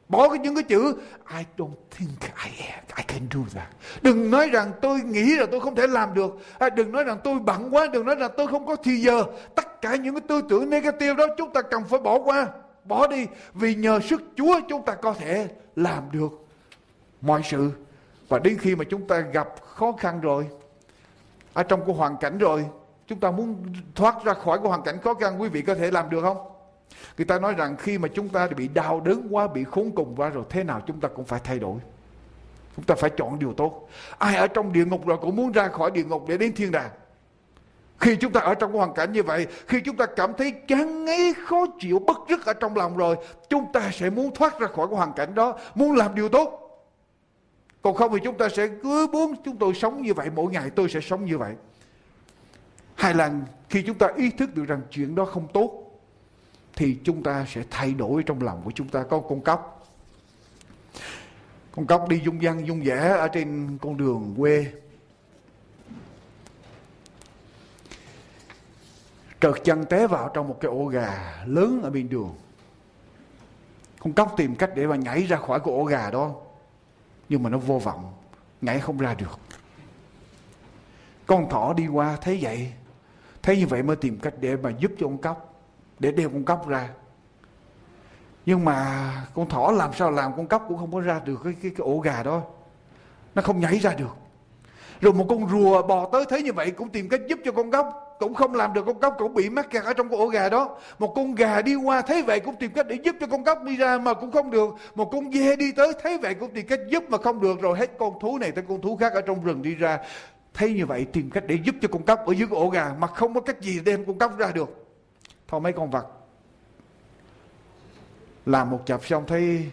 Bỏ cái những cái chữ I don't think I am, I can do that. Đừng nói rằng tôi nghĩ là tôi không thể làm được. À, đừng nói rằng tôi bận quá, đừng nói rằng tôi không có thì giờ. Tất cả những cái tư tưởng negative đó chúng ta cần phải bỏ qua. Bỏ đi. Vì nhờ sức Chúa chúng ta có thể làm được mọi sự. Và đến khi mà chúng ta gặp khó khăn rồi, ở trong cái hoàn cảnh rồi, chúng ta muốn thoát ra khỏi cái hoàn cảnh khó khăn, quý vị có thể làm được không? Người ta nói rằng khi mà chúng ta bị đau đớn quá, bị khốn cùng quá rồi thế nào chúng ta cũng phải thay đổi. Chúng ta phải chọn điều tốt. Ai ở trong địa ngục rồi cũng muốn ra khỏi địa ngục để đến thiên đàng. Khi chúng ta ở trong hoàn cảnh như vậy, khi chúng ta cảm thấy chán ngấy, khó chịu, bất rứt ở trong lòng rồi, chúng ta sẽ muốn thoát ra khỏi cái hoàn cảnh đó, muốn làm điều tốt. Còn không thì chúng ta sẽ cứ muốn chúng tôi sống như vậy, mỗi ngày tôi sẽ sống như vậy. Hay là khi chúng ta ý thức được rằng chuyện đó không tốt, thì chúng ta sẽ thay đổi trong lòng của chúng ta. Có con cóc. Con cóc đi dung dăng dung dẻ ở trên con đường quê. Trợt chân té vào trong một cái ổ gà lớn ở bên đường. Con cóc tìm cách để mà nhảy ra khỏi cái ổ gà đó, nhưng mà nó vô vọng, nhảy không ra được. Con thỏ đi qua, thấy vậy, thấy như vậy mới tìm cách để mà giúp cho con cóc để đeo con cóc ra. Nhưng mà con thỏ làm sao làm con cóc cũng không có ra được cái, cái, cái ổ gà đó. Nó không nhảy ra được. Rồi một con rùa bò tới thấy như vậy cũng tìm cách giúp cho con cóc cũng không làm được con cóc cũng bị mắc kẹt ở trong cái ổ gà đó. Một con gà đi qua thấy vậy cũng tìm cách để giúp cho con cóc đi ra mà cũng không được. Một con dê đi tới thấy vậy cũng tìm cách giúp mà không được. Rồi hết con thú này tới con thú khác ở trong rừng đi ra. Thấy như vậy tìm cách để giúp cho con cóc ở dưới cái ổ gà mà không có cách gì đem con cóc ra được thôi mấy con vật. Làm một chập xong thấy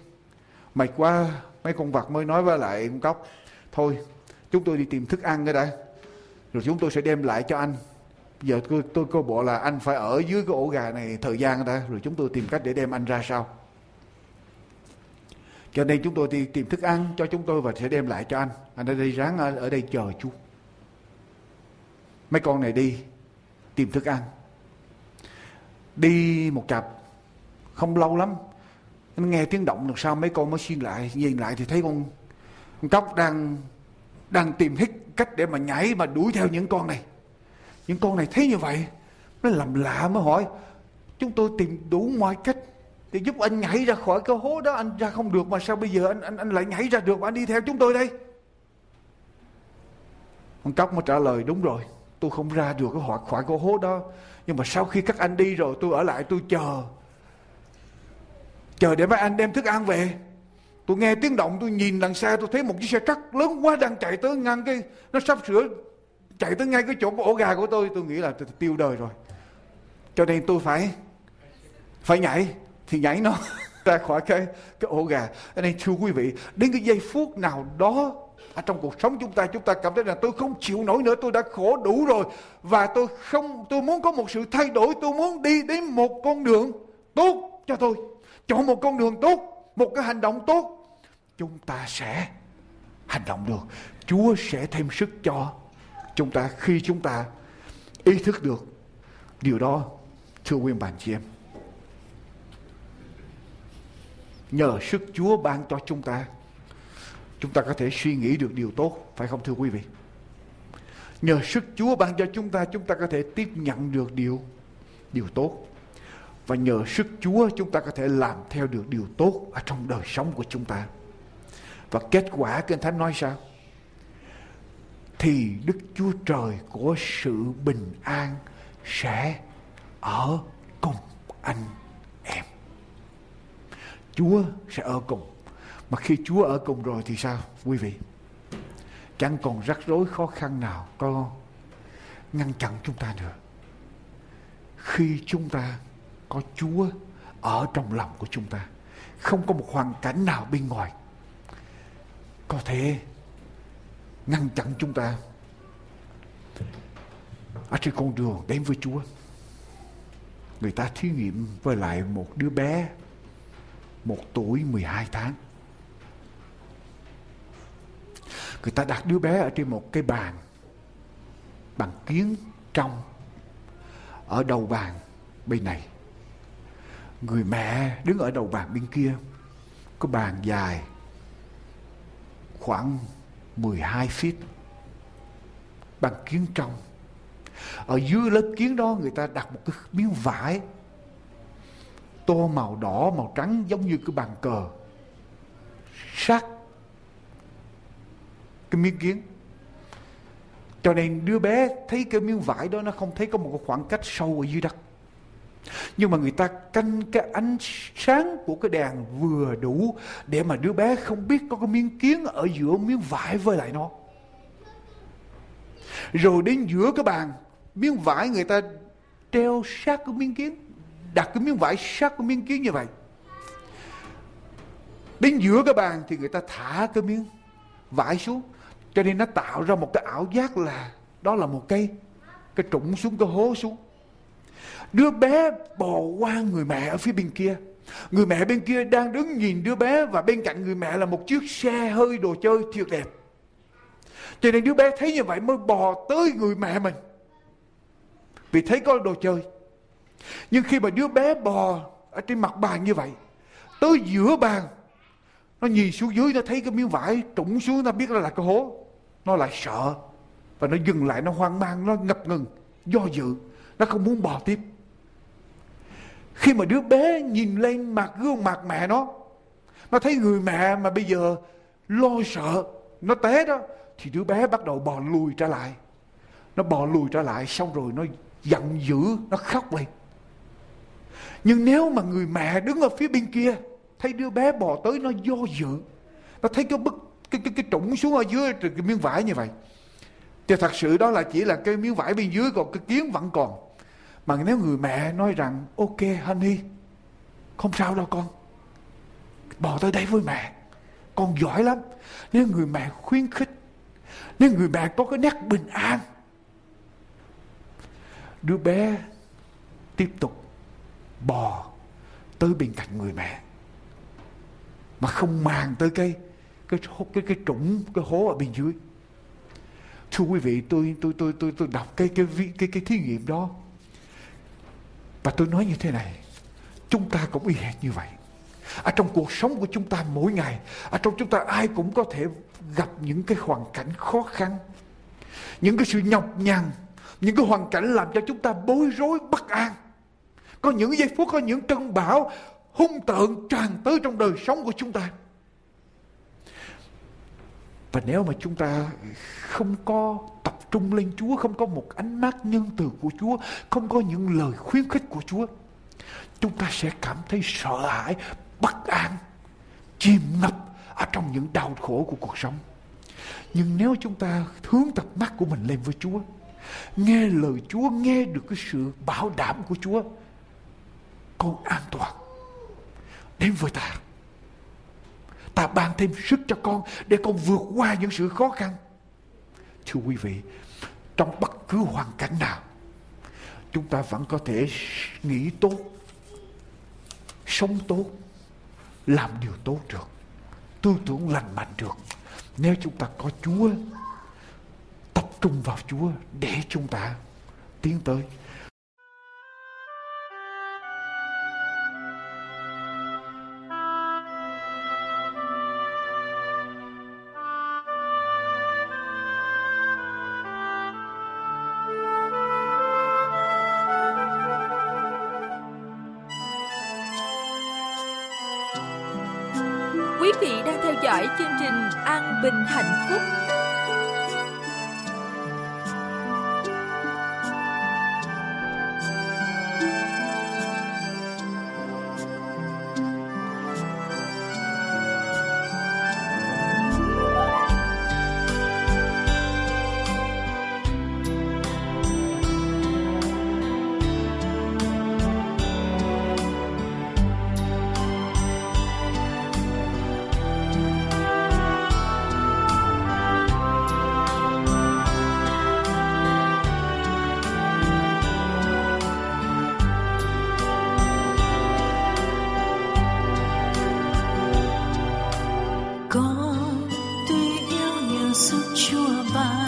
mệt quá mấy con vật mới nói với lại con cóc thôi chúng tôi đi tìm thức ăn cái đã rồi chúng tôi sẽ đem lại cho anh. Giờ tôi tôi coi bộ là anh phải ở dưới cái ổ gà này thời gian đã rồi chúng tôi tìm cách để đem anh ra sau. Cho nên chúng tôi đi tìm thức ăn cho chúng tôi và sẽ đem lại cho anh. Anh ở đây ráng ở, ở đây chờ chú. Mấy con này đi tìm thức ăn đi một chập không lâu lắm nghe tiếng động được sao mấy con mới xuyên lại nhìn lại thì thấy con, con cóc đang đang tìm hết cách để mà nhảy mà đuổi theo những con này. Những con này thấy như vậy nó làm lạ mới hỏi chúng tôi tìm đủ mọi cách để giúp anh nhảy ra khỏi cái hố đó anh ra không được mà sao bây giờ anh anh anh lại nhảy ra được mà anh đi theo chúng tôi đây? Con cóc mới trả lời đúng rồi tôi không ra được cái khỏi khỏi cái hố đó. Nhưng mà sau khi các anh đi rồi, tôi ở lại, tôi chờ. Chờ để mấy anh đem thức ăn về. Tôi nghe tiếng động, tôi nhìn đằng xa, tôi thấy một chiếc xe trắc lớn quá đang chạy tới ngăn cái, nó sắp sửa chạy tới ngay cái chỗ ổ gà của tôi. Tôi nghĩ là tôi tiêu đời rồi. Cho nên tôi phải phải nhảy, thì nhảy nó [laughs] ra khỏi cái cái ổ gà. Cho nên thưa quý vị, đến cái giây phút nào đó ở trong cuộc sống chúng ta chúng ta cảm thấy là tôi không chịu nổi nữa, tôi đã khổ đủ rồi. Và tôi không, tôi muốn có một sự thay đổi, tôi muốn đi đến một con đường tốt cho tôi. Chọn một con đường tốt, một cái hành động tốt. Chúng ta sẽ hành động được. Chúa sẽ thêm sức cho chúng ta khi chúng ta ý thức được điều đó, thưa quý bạn chị em. Nhờ sức chúa ban cho chúng ta chúng ta có thể suy nghĩ được điều tốt, phải không thưa quý vị nhờ sức chúa ban cho chúng ta chúng ta có thể tiếp nhận được điều điều tốt và nhờ sức Chúa, chúng ta có thể làm theo được điều tốt ở trong đời sống của chúng ta. Và kết quả, Kinh Thánh nói sao? Thì Đức Chúa Trời của sự bình an sẽ ở cùng anh em. Chúa sẽ ở cùng. Mà khi Chúa ở cùng rồi thì sao, quý vị? Chẳng còn rắc rối khó khăn nào có ngăn chặn chúng ta nữa. Khi chúng ta có Chúa ở trong lòng của chúng ta. Không có một hoàn cảnh nào bên ngoài có thể ngăn chặn chúng ta ở trên con đường đến với Chúa. Người ta thí nghiệm với lại một đứa bé, một tuổi 12 tháng. Người ta đặt đứa bé ở trên một cái bàn bằng kiến trong, ở đầu bàn bên này. Người mẹ đứng ở đầu bàn bên kia, có bàn dài khoảng 12 feet bằng kiến trong. Ở dưới lớp kiến đó, người ta đặt một cái miếng vải, tô màu đỏ, màu trắng, giống như cái bàn cờ. Sát cái miếng kiến. Cho nên đứa bé thấy cái miếng vải đó nó không thấy có một khoảng cách sâu ở dưới đất. Nhưng mà người ta canh cái ánh sáng của cái đèn vừa đủ để mà đứa bé không biết có cái miếng kiến ở giữa miếng vải với lại nó. Rồi đến giữa cái bàn, miếng vải người ta treo sát cái miếng kiến, đặt cái miếng vải sát cái miếng kiến như vậy. Đến giữa cái bàn thì người ta thả cái miếng vải xuống cho nên nó tạo ra một cái ảo giác là đó là một cây cái trụng xuống cái hố xuống Đứa bé bò qua người mẹ ở phía bên kia. Người mẹ bên kia đang đứng nhìn đứa bé và bên cạnh người mẹ là một chiếc xe hơi đồ chơi thiệt đẹp. Cho nên đứa bé thấy như vậy mới bò tới người mẹ mình. Vì thấy có đồ chơi. Nhưng khi mà đứa bé bò ở trên mặt bàn như vậy, tới giữa bàn, nó nhìn xuống dưới nó thấy cái miếng vải trũng xuống nó biết là là cái hố. Nó lại sợ. Và nó dừng lại, nó hoang mang, nó ngập ngừng, do dự. Nó không muốn bò tiếp. Khi mà đứa bé nhìn lên mặt, gương mặt mẹ nó nó thấy người mẹ mà bây giờ lo sợ, nó té đó, thì đứa bé bắt đầu bò lùi trở lại. Nó bò lùi trở lại, xong rồi nó giận dữ, nó khóc lên. Nhưng nếu mà người mẹ đứng ở phía bên kia, thấy đứa bé bò tới, nó do dự. Nó thấy cái bức cái cái cái trũng xuống ở dưới cái miếng vải như vậy. Thì thật sự đó là chỉ là cái miếng vải bên dưới, còn cái kiến vẫn còn. Mà nếu người mẹ nói rằng, ok, honey, không sao đâu con, bò tới đây với mẹ, con giỏi lắm. Nếu người mẹ khuyến khích, nếu người mẹ có cái nét bình an, đứa bé tiếp tục bò tới bên cạnh người mẹ, mà không màng tới cái cái cái cái trũng cái hố ở bên dưới. Thưa quý vị tôi tôi tôi tôi tôi đọc cái cái cái cái, cái thí nghiệm đó. Và tôi nói như thế này chúng ta cũng y hệt như vậy. Ở trong cuộc sống của chúng ta mỗi ngày ở trong chúng ta ai cũng có thể gặp những cái hoàn cảnh khó khăn những cái sự nhọc nhằn những cái hoàn cảnh làm cho chúng ta bối rối bất an. Có những giây phút có những cơn bão hung tợn tràn tới trong đời sống của chúng ta và nếu mà chúng ta không có tập trung lên Chúa, không có một ánh mắt nhân từ của Chúa, không có những lời khuyến khích của Chúa, chúng ta sẽ cảm thấy sợ hãi, bất an, chìm ngập ở trong những đau khổ của cuộc sống. Nhưng nếu chúng ta hướng tập mắt của mình lên với Chúa, nghe lời Chúa, nghe được cái sự bảo đảm của Chúa, con an toàn đến với ta ta ban thêm sức cho con để con vượt qua những sự khó khăn. Thưa quý vị, trong bất cứ hoàn cảnh nào, chúng ta vẫn có thể nghĩ tốt, sống tốt, làm điều tốt được, tư tưởng lành mạnh được. Nếu chúng ta có chúa, tập trung vào chúa để chúng ta tiến tới. Con tuy yêu nhưng sức chúa bay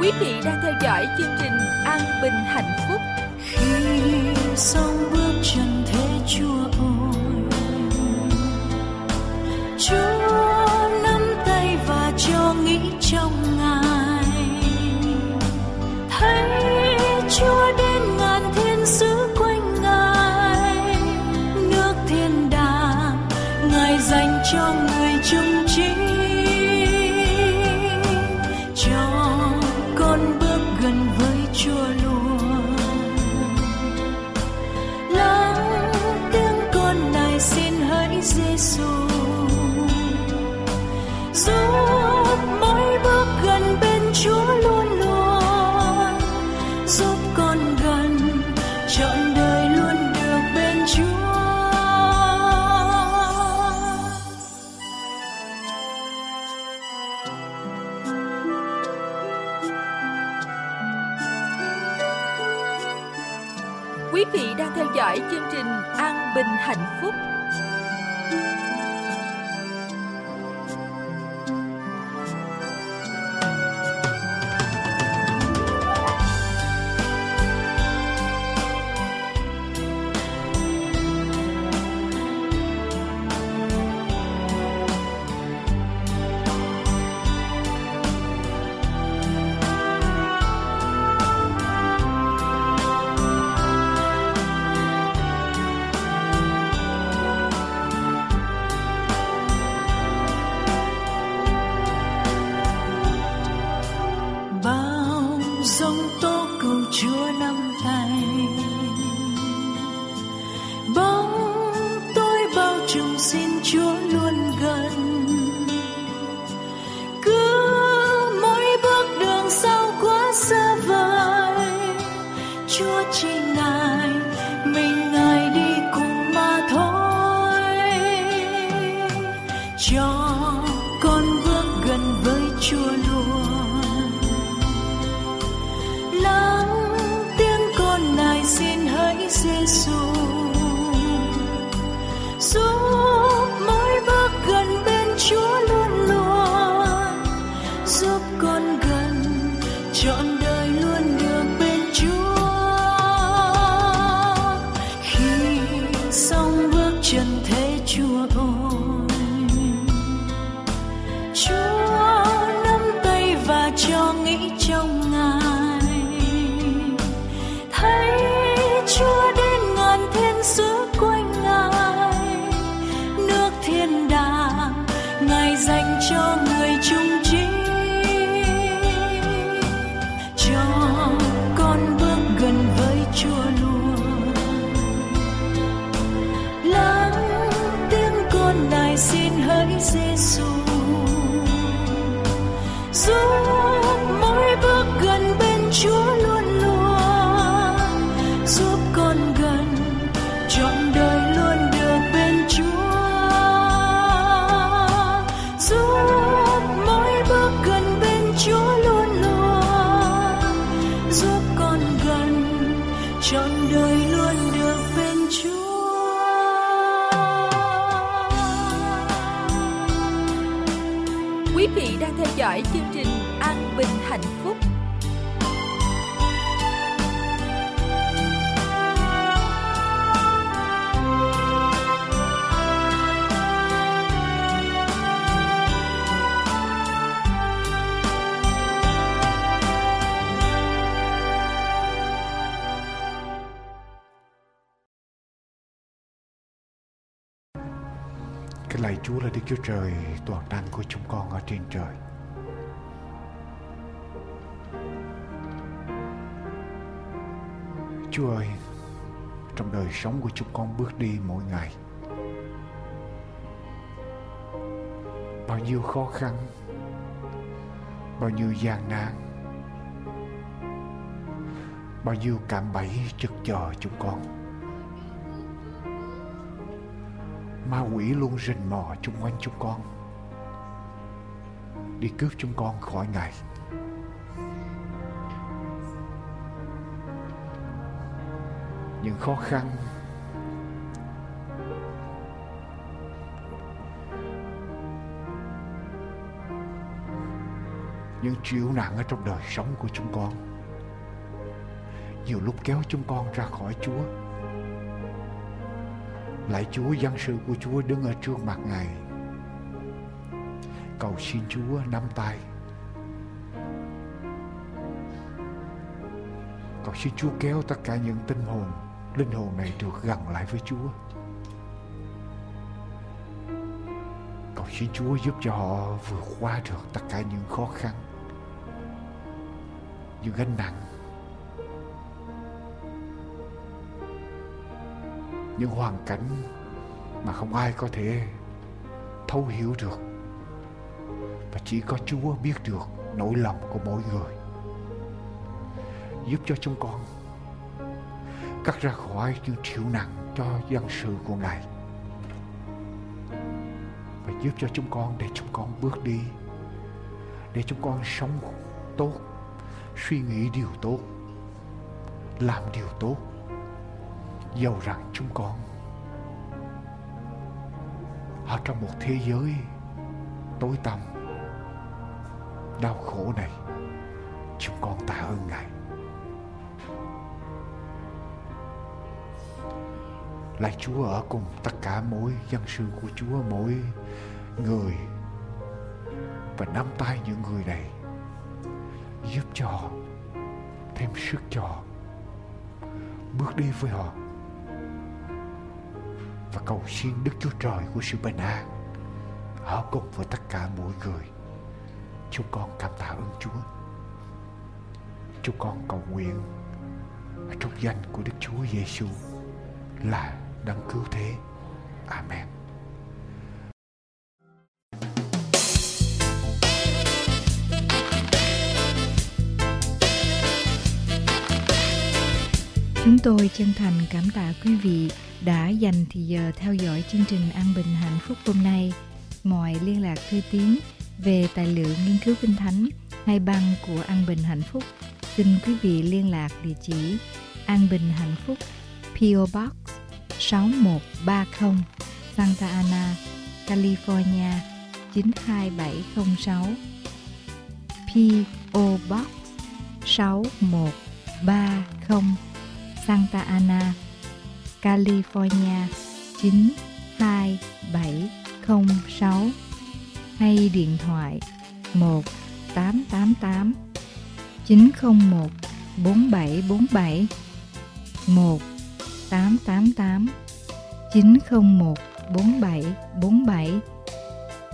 Quý vị đang theo dõi chương trình An Bình Hạnh Phúc. Khi sóng bước trần thế Chúa ôi, Chúa nắm tay và cho nghĩ trong dõi chương trình An Bình Hạnh Phúc. chung xin Chúa luôn gần. Quý vị đang theo dõi chương trình An Bình Hạnh Phúc. Lạy Chúa Đức Chúa Trời toàn năng của chúng con ở trên trời. Chúa ơi, trong đời sống của chúng con bước đi mỗi ngày. Bao nhiêu khó khăn, bao nhiêu gian nan, bao nhiêu cạm bẫy trực chờ chúng con. Ma quỷ luôn rình mò chung quanh chúng con. Đi cướp chúng con khỏi Ngài. những khó khăn những chịu nặng ở trong đời sống của chúng con. Nhiều lúc kéo chúng con ra khỏi Chúa lại Chúa dân sự của Chúa đứng ở trước mặt Ngài cầu xin Chúa nắm tay cầu xin Chúa kéo tất cả những tinh hồn linh hồn này được gần lại với Chúa. Cầu xin Chúa giúp cho họ vượt qua được tất cả những khó khăn, những gánh nặng, những hoàn cảnh mà không ai có thể thấu hiểu được và chỉ có Chúa biết được nỗi lòng của mỗi người giúp cho chúng con cắt ra khỏi những chịu nặng cho dân sự của Ngài. Và giúp cho chúng con để chúng con bước đi. Để chúng con sống tốt, suy nghĩ điều tốt, làm điều tốt dầu rằng chúng con. Ở trong một thế giới tối tăm đau khổ này chúng con tạ ơn ngài. Lạy Chúa ở cùng tất cả mỗi dân sự của Chúa, mỗi người và nắm tay những người này giúp cho thêm sức cho bước đi với họ và cầu xin Đức Chúa Trời của sự bình an ở cùng với tất cả mỗi người. Chúng con cảm tạ ơn Chúa. Chúng con cầu nguyện ở trong danh của Đức Chúa Giêsu là đấng cứu thế. Amen. Chúng tôi chân thành cảm tạ quý vị đã dành thì giờ theo dõi chương trình An Bình Hạnh Phúc hôm nay. Mọi liên lạc thư tín về tài liệu nghiên cứu kinh thánh hay băng của An Bình Hạnh Phúc xin quý vị liên lạc địa chỉ An Bình Hạnh Phúc PO Box 6130 Santa Ana, California 92706 PO Box 6130 Santa Ana, California 92706 hay điện thoại 1 888 901 4747 1 888 901 4747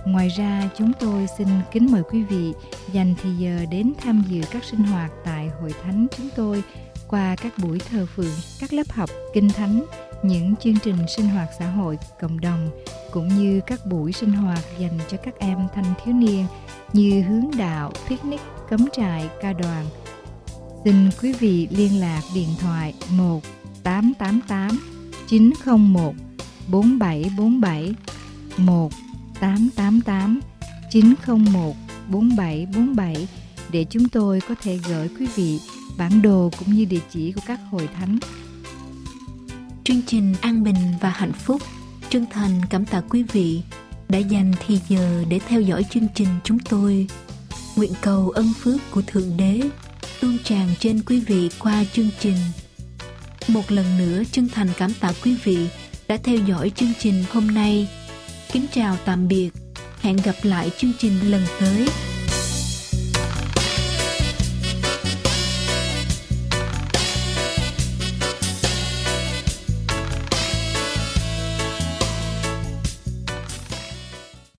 Ngoài ra, chúng tôi xin kính mời quý vị dành thì giờ đến tham dự các sinh hoạt tại Hội Thánh chúng tôi qua các buổi thờ phượng, các lớp học kinh thánh, những chương trình sinh hoạt xã hội cộng đồng cũng như các buổi sinh hoạt dành cho các em thanh thiếu niên như hướng đạo, picnic, cấm trại, ca đoàn. Xin quý vị liên lạc điện thoại 1 888 901 4747 1 888 901 4747 để chúng tôi có thể gửi quý vị bản đồ cũng như địa chỉ của các hội thánh. Chương trình An Bình và Hạnh Phúc chân thành cảm tạ quý vị đã dành thì giờ để theo dõi chương trình chúng tôi. Nguyện cầu ân phước của Thượng Đế tuôn tràn trên quý vị qua chương trình. Một lần nữa chân thành cảm tạ quý vị đã theo dõi chương trình hôm nay. Kính chào tạm biệt. Hẹn gặp lại chương trình lần tới.